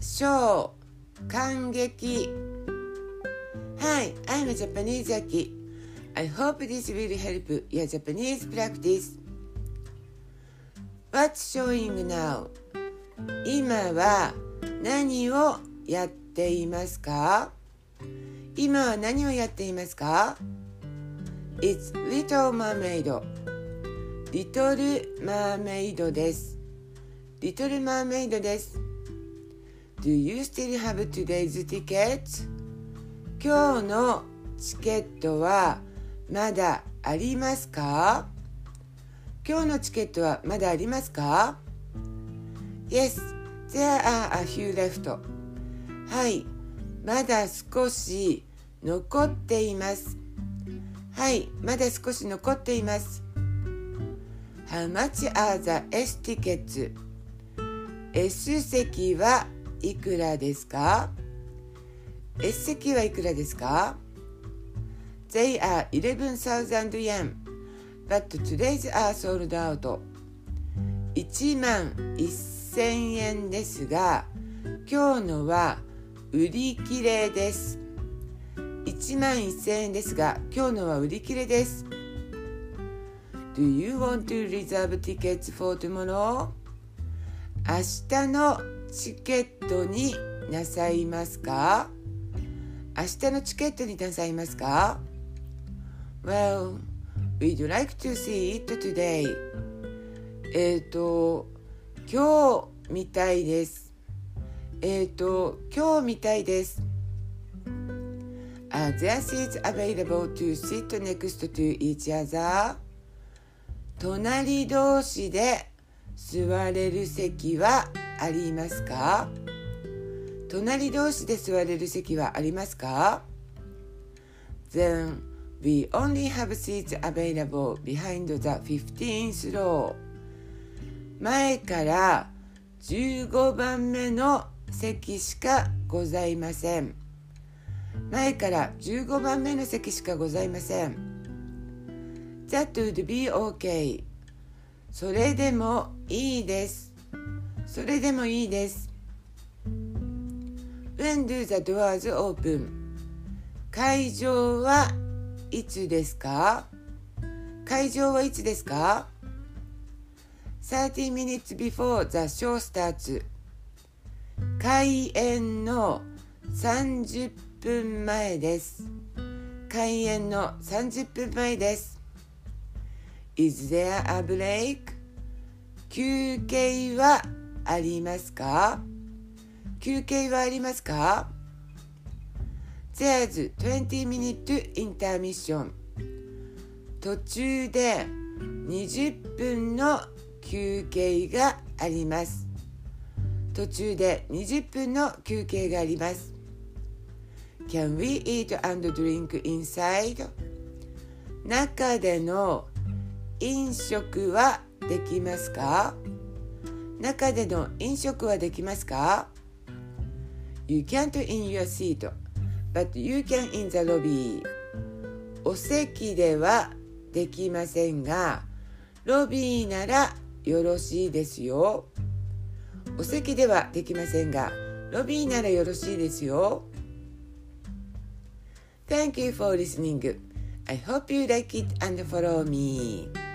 賞感激 Hi, I'm a Japanese Aki. I hope this will help your Japanese practice. What's showing now? 今は何をやっていますか今は何をやっていますか ?It's Little Mermaid. リトルマーメイドです。リトルマーメイドです。Do you still have today's ticket? 今日のチケットはまだありますか今日のチケットはまだありますか ?Yes, there are a few left. はい、まだ少し残っています。はい、まだ少し残っています。How much are the S tickets? S 席はいくらですか S 席はいくらですか They are 11,000 yen, but today's are sold out. 1万1000円ですが、今日のは売り切れです。1万1000円ですが、今日のは売り切れです。Do you want to reserve tickets for tomorrow? 明日のチケットになさいますか明日のチケットになさいますか Well, we'd like to see it today. えっ、ー、と、今日見たいです。えっ、ー、と、今日見たいです。Are there seats available to sit next to each other? 隣同士で座れる席はありますか？隣同士で座れる席はありますか？Then we only have seats available behind the 15th row 前から15番目の席しかございません。前から15番目の席しかございません。That would be okay. それでもいいです。それでもいいです When do the doors open? 会場はいつですか会場はいつですか ?30 minutes before the show starts 開演の30分前です開演の30分前です Is there a break? 休憩はありますか？休憩はありますか？There's 20 minute intermission 途中で20分の休憩があります。途中で20分の休憩があります。Can we eat and drink inside? 中での飲食はできますか？中での飲食はできますか You can't in your seat, but you can in the lobby. お席ではできませんが、ロビーならよろしいですよ。お席ではできませんが、ロビーならよろしいですよ。Thank you for listening. I hope you like it and follow me.